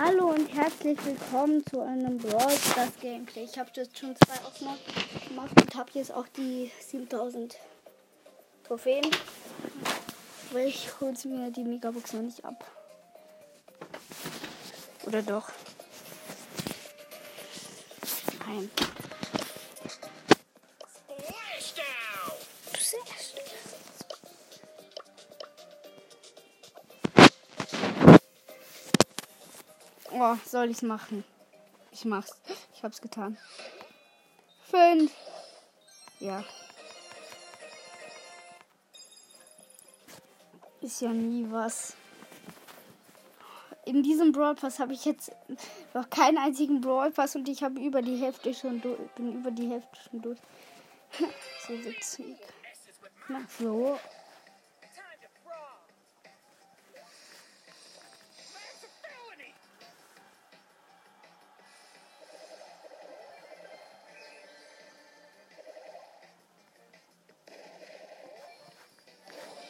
Hallo und herzlich willkommen zu einem Brawl Stars Gameplay. Ich habe jetzt schon zwei Aufnahmen gemacht und habe jetzt auch die 7000 Trophäen. Weil ich hole mir die Megabox noch nicht ab. Oder doch? Nein. Oh, soll ich's machen? Ich mach's. Ich hab's getan. Fünf. Ja. Ist ja nie was. In diesem Brawl Pass habe ich jetzt noch keinen einzigen Brawl Pass und ich habe über die Hälfte schon durch. Bin über die Hälfte schon durch. so witzig. Na so.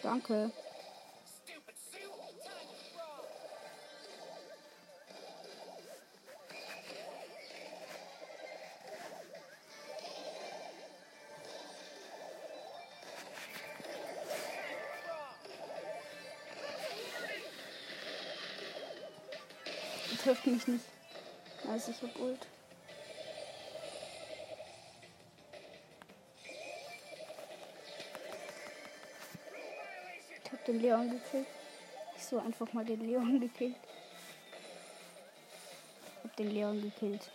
Danke. trifft mich nicht. Also ich hab Ult. Den Leon gekillt. Ich so einfach mal den Leon gekillt. Hab den Leon gekillt.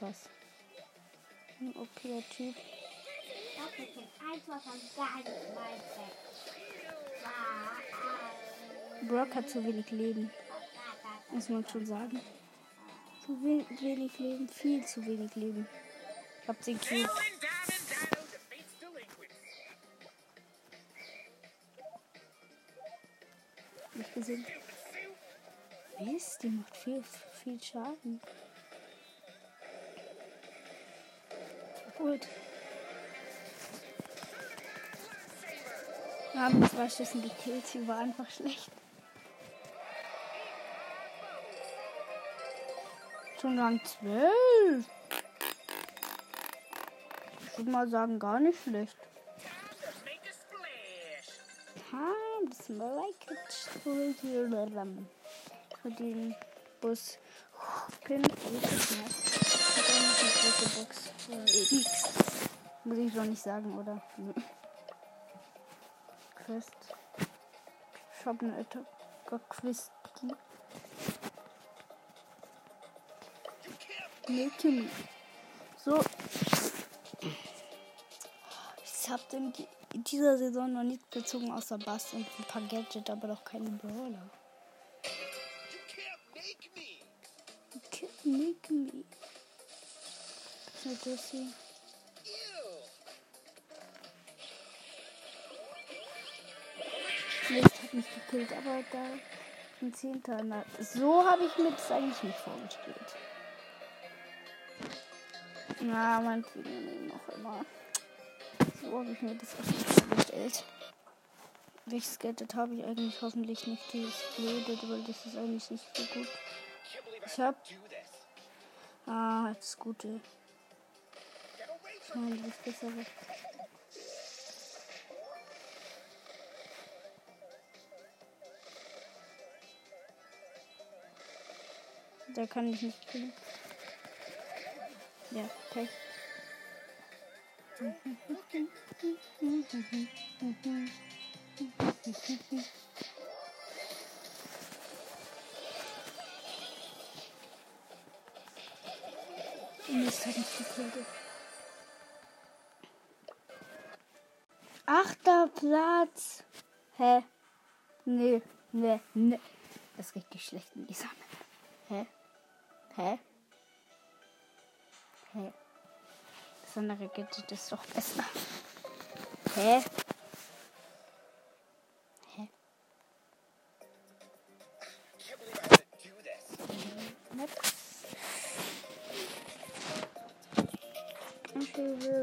Was? Ein okayer Typ. Brock hat zu wenig Leben. Muss man schon sagen. Zu wenig Leben, viel zu wenig Leben. Ich hab den Cube. Viel, viel Schaden. Gut. Wir haben zwei Schüssen gekillt, sie war einfach schlecht. Schon Rang 12. Ich würde mal sagen, gar nicht schlecht. like für den Bus. Box. X. Muss ich doch nicht sagen, oder? Quest. Shop eine Quest. Make So. Ich hab in dieser Saison noch nichts gezogen außer Bass und ein paar Gadgets, aber doch keine Brawler. Make me. So hier. Mist hat mich gekillt, aber da ein Zehnter. Na, so habe ich mir das eigentlich nicht vorgestellt. Na, mein Film noch immer. So habe ich mir das nicht vorgestellt. Welches Gadget habe ich eigentlich? Hoffentlich nicht dieses blöde, weil das ist eigentlich nicht so gut. Ich habe. Ah, das Gute. Nein, das ist besser. Der kann ich nicht kriegen. Ja, Pech. Mist, hat mich. Achter Platz. Hä? Nee, nee, nee. Das ist richtig schlecht in dieser Map. Hä? Hä? Hä? Das andere Gadget ist doch besser. Hä? through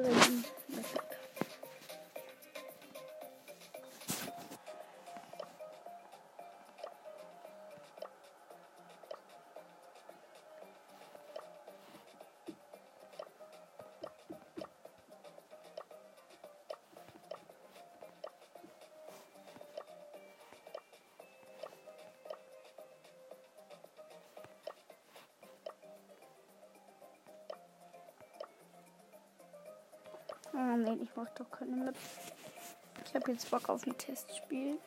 Oh nee, ich mach doch keine Map. Ich habe jetzt Bock auf ein Testspiel.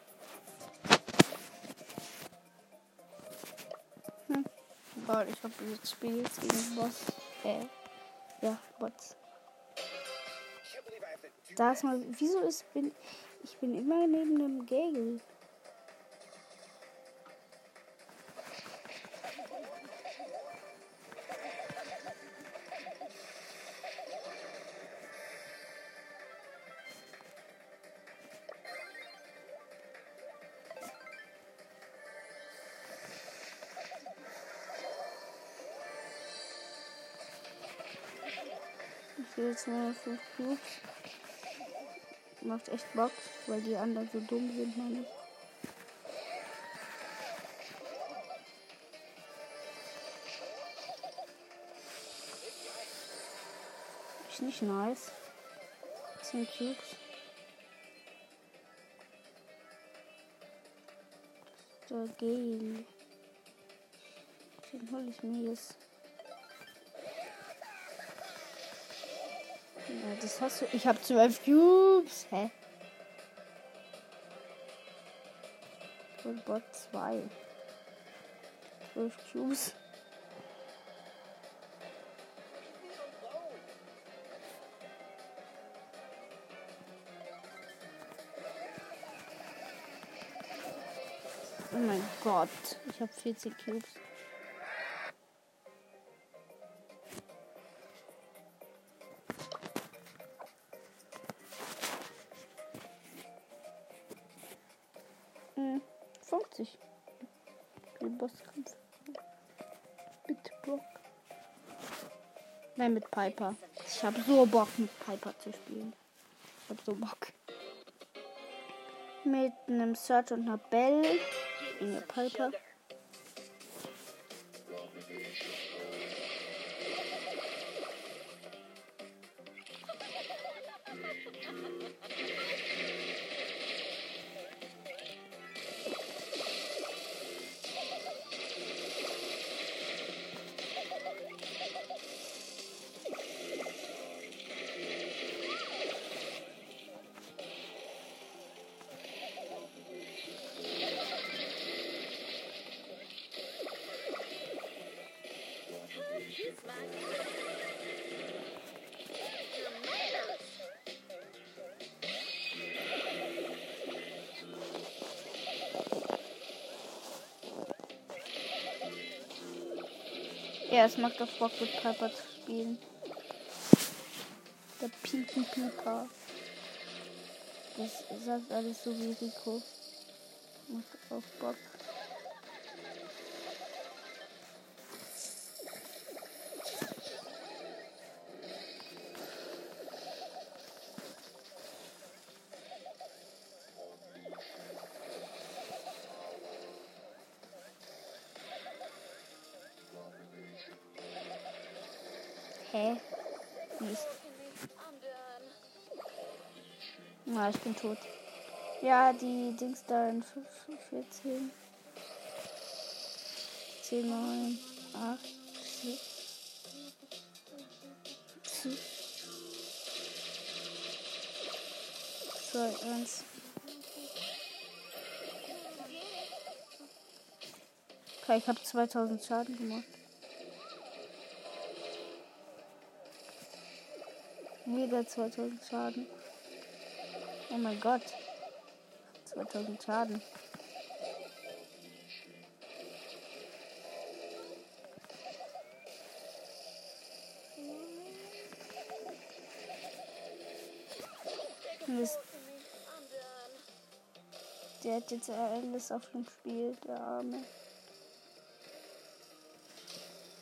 Hm. Weil ich habe jetzt Spiel jetzt gegen Boss. Äh. Ja, Bots. Da ist mal. Wieso ist bin. Ich bin immer neben dem Gagel. Ich will jetzt nur 5 Cubes. Macht echt Bock, weil die anderen so dumm sind, meine ich. Ist nicht nice. 10 Cubes. Der Gale. Den hol ich mir jetzt. Ja, das hast du. Ich habe zwölf Cubes. Hä? Und Bot 2. 12 Cubes. Oh mein Gott, ich habe 40 Cubes. Hm, 50. Den Bosskampf. Mit Brock. Nein, mit Piper. Ich habe so Bock, mit Piper zu spielen. Ich habe so Bock. Mit einem Search und einer Bell. Eine Piper. Ja, es macht doch Bock mit Piper zu spielen. Der Pinky Piper. Das sagt alles so wie Rico. Macht auch Bock. Hä? Nicht. Na, ich bin tot. Ja, die Dings da in 14. 10, 9, 8, 7. 2, 1. Okay, ich habe 2000 Schaden gemacht. Wieder 2000 Schaden. Oh mein Gott. 2000 Schaden. Der hat jetzt alles auf dem Spiel, der Arme.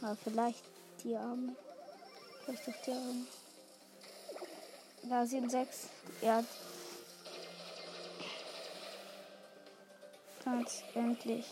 Aber vielleicht die Arme. Vielleicht auch der Arme. Da sind sechs. Ja. Ganz endlich.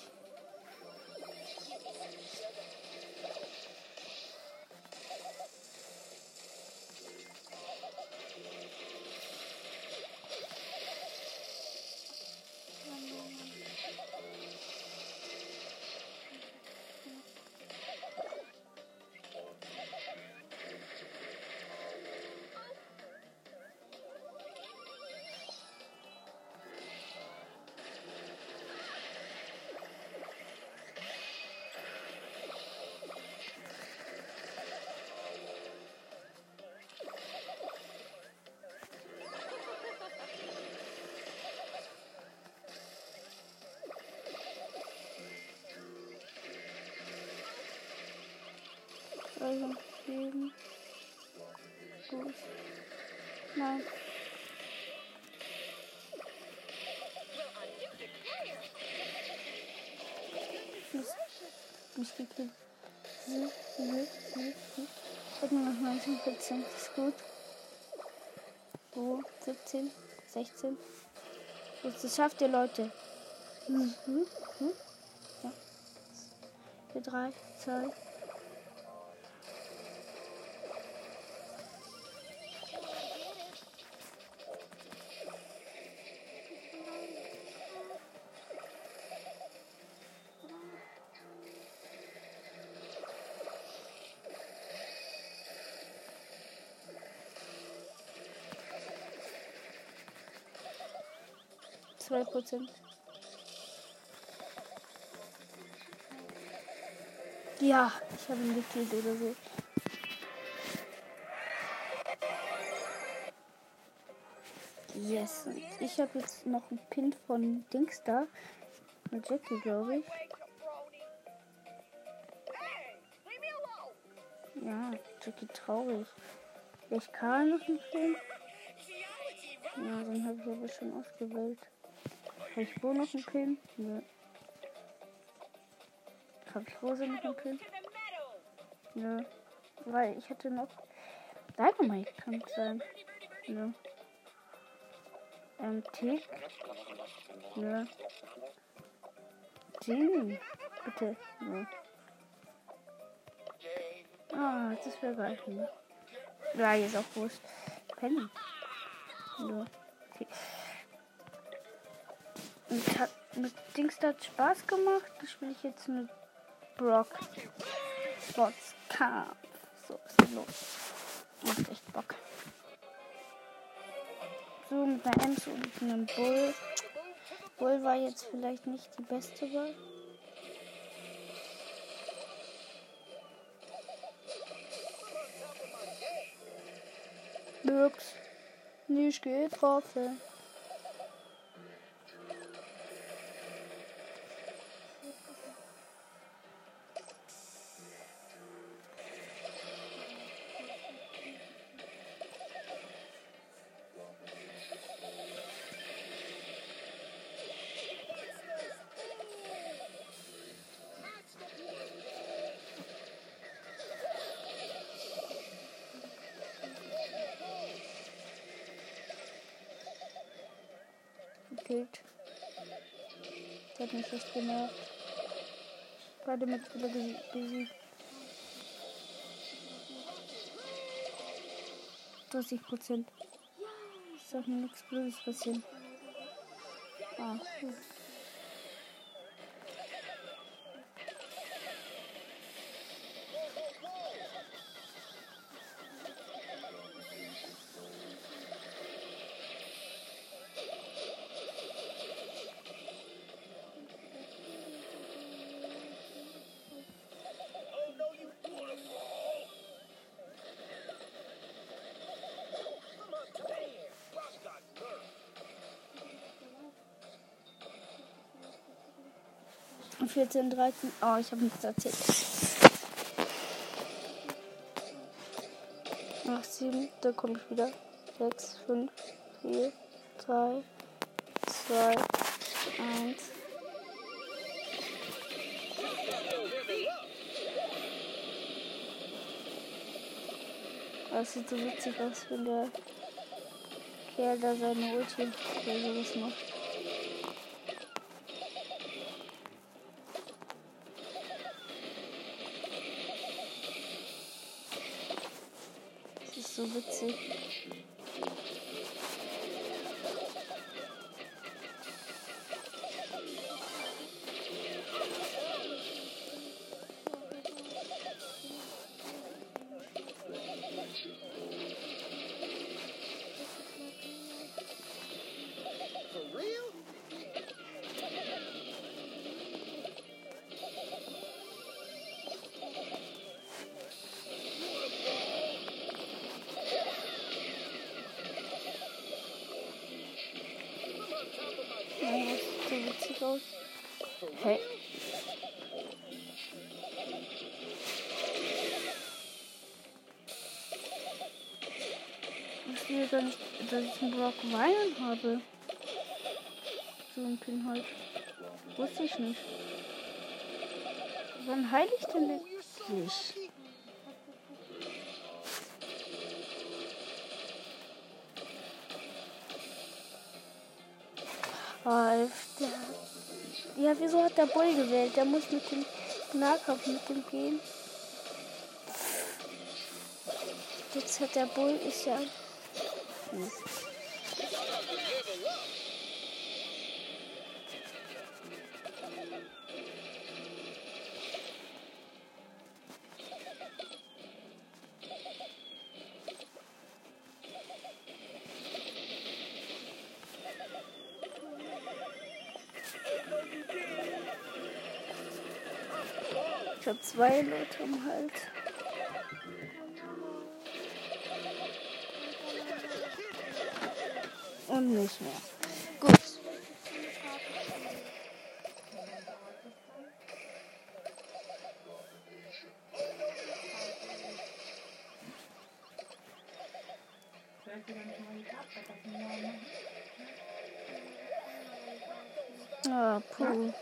307. Gut. Nein. Nicht gekriegt. Ich habe nur noch 19, 14. Das ist gut. Oh, 17, 16. Das schafft ihr, Leute. Mhm. Mhm. Ja. 4, 3, 2, 2 Prozent. Ja, ich habe ihn gekillt oder so. Yes. Und ich habe jetzt noch einen Pin von Dings da. Mit Jackie, glaube ich. Ja, Jackie traurig. Ich kann noch einen Pin. Ja, dann habe ich aber schon ausgewählt. Habe ich wo noch einen Pin? Nö. Habe ich Rose noch einen Pin? Nö. Weil ich hatte noch. Dynamite kann sein. Nö. Ähm, Tick. Nö. Genie. Bitte. Nö. Ah, das wäre geil. Ne? Ja, ist auch Wurst. Penny. Nö. Okay. Und hat mit Dings hat Spaß gemacht. Das spiele ich jetzt mit Brock. Spots Kampf. So, ist los. Macht echt Bock. So, mit einer Ems und einem Bull. Bull war jetzt vielleicht nicht die beste Wahl. Ups. Nicht getroffen. Gekillt. Der hat mich echt genervt. Beide Mitspieler besiegt. 30 Prozent. Ist doch nichts Blödes passieren. Ah, gut. 14, 13. Oh, ich habe nichts erzählt. 8, 7, da komme ich wieder. 6, 5, 4, 3, 2, 1. Das sieht so witzig aus, wenn der Kerl da seine Ulti oder sowas macht. Witzig. Gar nicht, dass ich einen Brock Weinen habe. So ein Pin halt. Wusste ich nicht. Wann heile ich denn wirklich? Alter. Ja, wieso hat der Bull gewählt? Der muss mit dem Nahkampf mit dem gehen. Jetzt hat der Bull ist ja. Mist. Ich habe zwei Leute im Hals. Und nicht mehr. Gut. Ah, puh.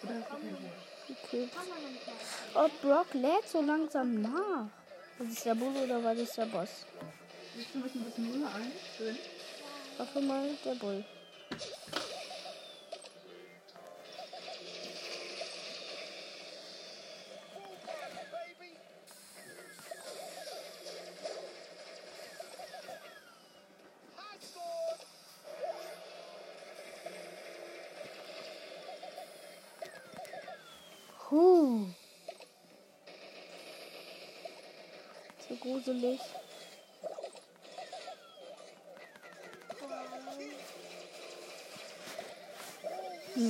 Okay. Oh, Brock lädt so langsam nach. War das der Bull oder war das der Boss? Willst du wissen, was Null ein? Schön. Hoffe mal der Bull. Huh. So gruselig.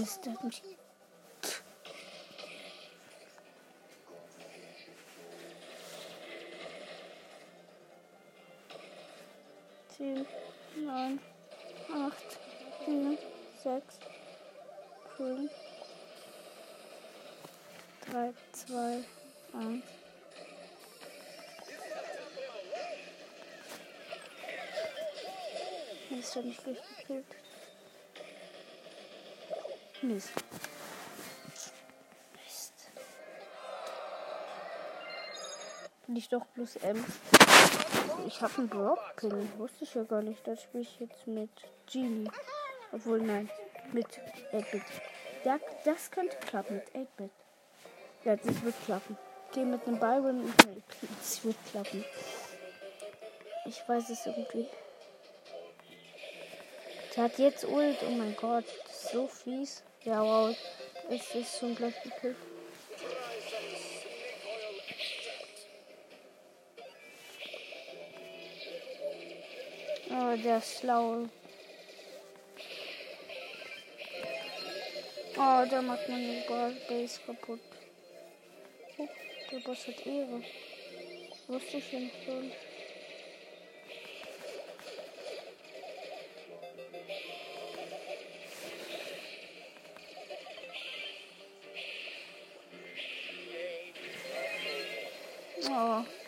Mist, hat mich. Zehn, neun, acht, sieben, sechs, fünf, drei, zwei, eins. Mist, hat mich durchgekillt. Mist. Mist. Bin ich doch plus M. Ich habe einen Brock-Pin. Wusste ich ja gar nicht. Das spiele ich jetzt mit Genie. Obwohl, nein. Mit 8-Bit. Ja, das könnte klappen mit 8-Bit. Ja, das wird klappen. Geh mit einem Byron und es wird klappen. Ich weiß es irgendwie. Der hat jetzt Ult. Oh mein Gott. Das ist so fies. Ja, wow. Es ist schon gleich gekillt. Oh, der ist schlau. Oh, der macht meine Base kaputt. Oh, der Boss hat Ehre. Wusste ich nicht schon. Oh. Hm,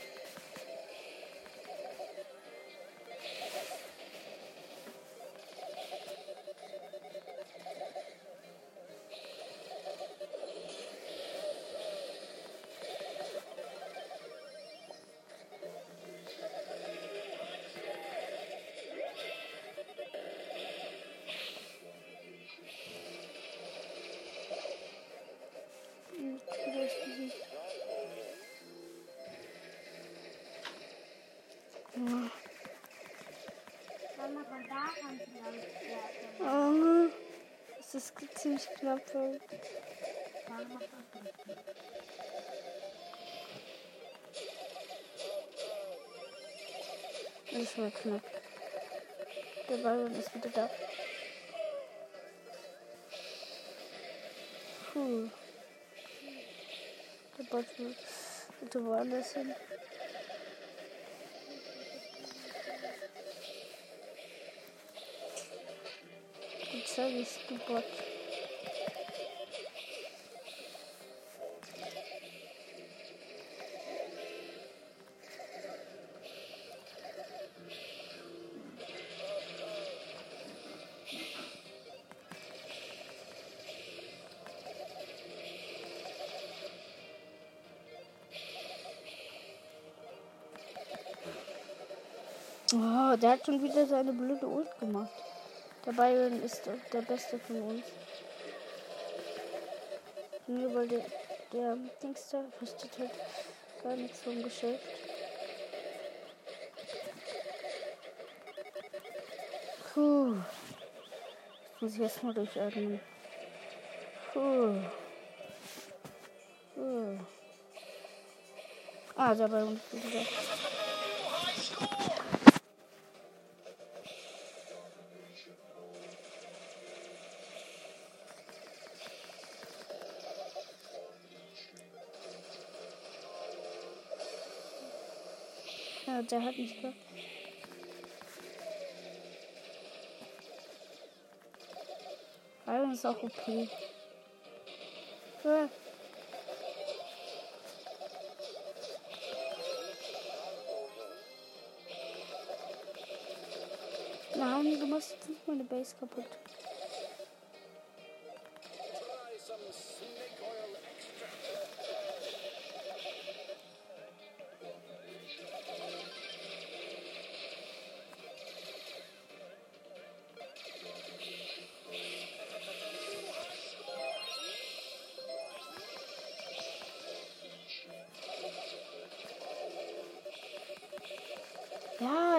es ist ziemlich knapp. das. Das war knapp. Der Byron ist wieder da. Puh. Der Bot will bitte woanders hin. Service-Gebot. Oh, der hat schon wieder seine blöde Ult gemacht. Der Byron ist der Beste von uns. Nur weil der, der Dings da versteht halt gar nichts vom Geschäft. Puh. Jetzt muss ich erstmal durchatmen. Puh. Puh. Ah, dabei uns wieder. Der hat mich gehört. Byron ist auch okay. Ja. Nein, du machst jetzt nicht meine Base kaputt.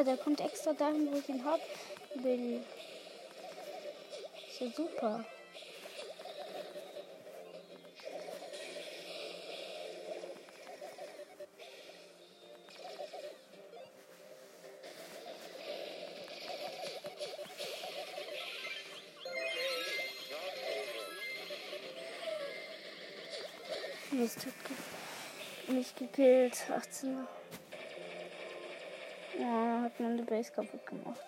Der kommt extra dahin, wo ich ihn hab will. Ist ja super. Mist, nicht gekillt. 18. Hat meine Base kaputt gemacht.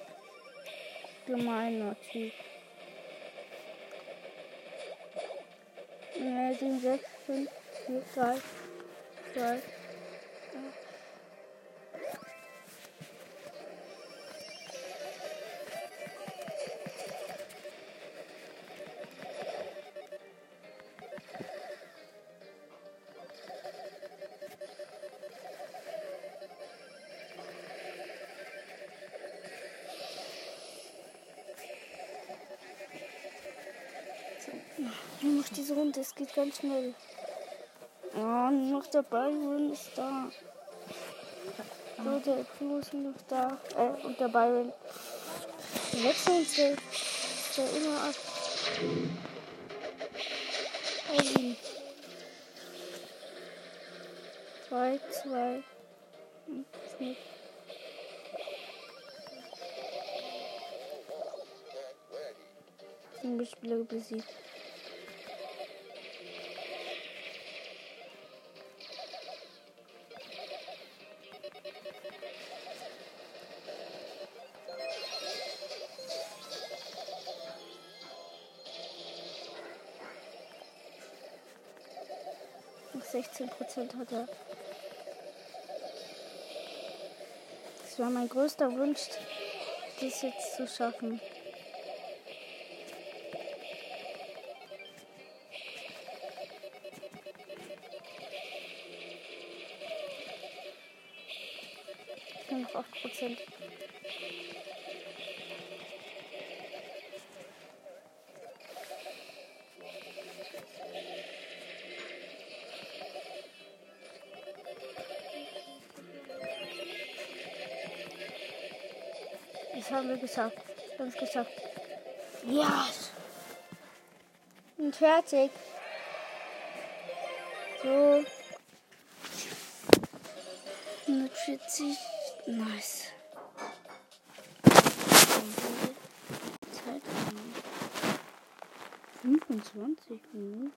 Gemeiner Typ. Ja, 7, 6, 5, 4, 3, 2, geht ganz schnell. Oh, noch der Byron ist da. So, der Crew ist noch da. Äh, und der Byron. Wir wechseln uns der immer ab. Ein. Zwei, zwei. Schnitt. Spieler besiegt. Sechzehn Prozent hat er. Das war mein größter Wunsch, das jetzt zu schaffen. Nur noch 8 Prozent. Das haben wir geschafft. Wir haben es geschafft. Ja. Und fertig. So. 140. Nice. Zeit. 25 Minuten.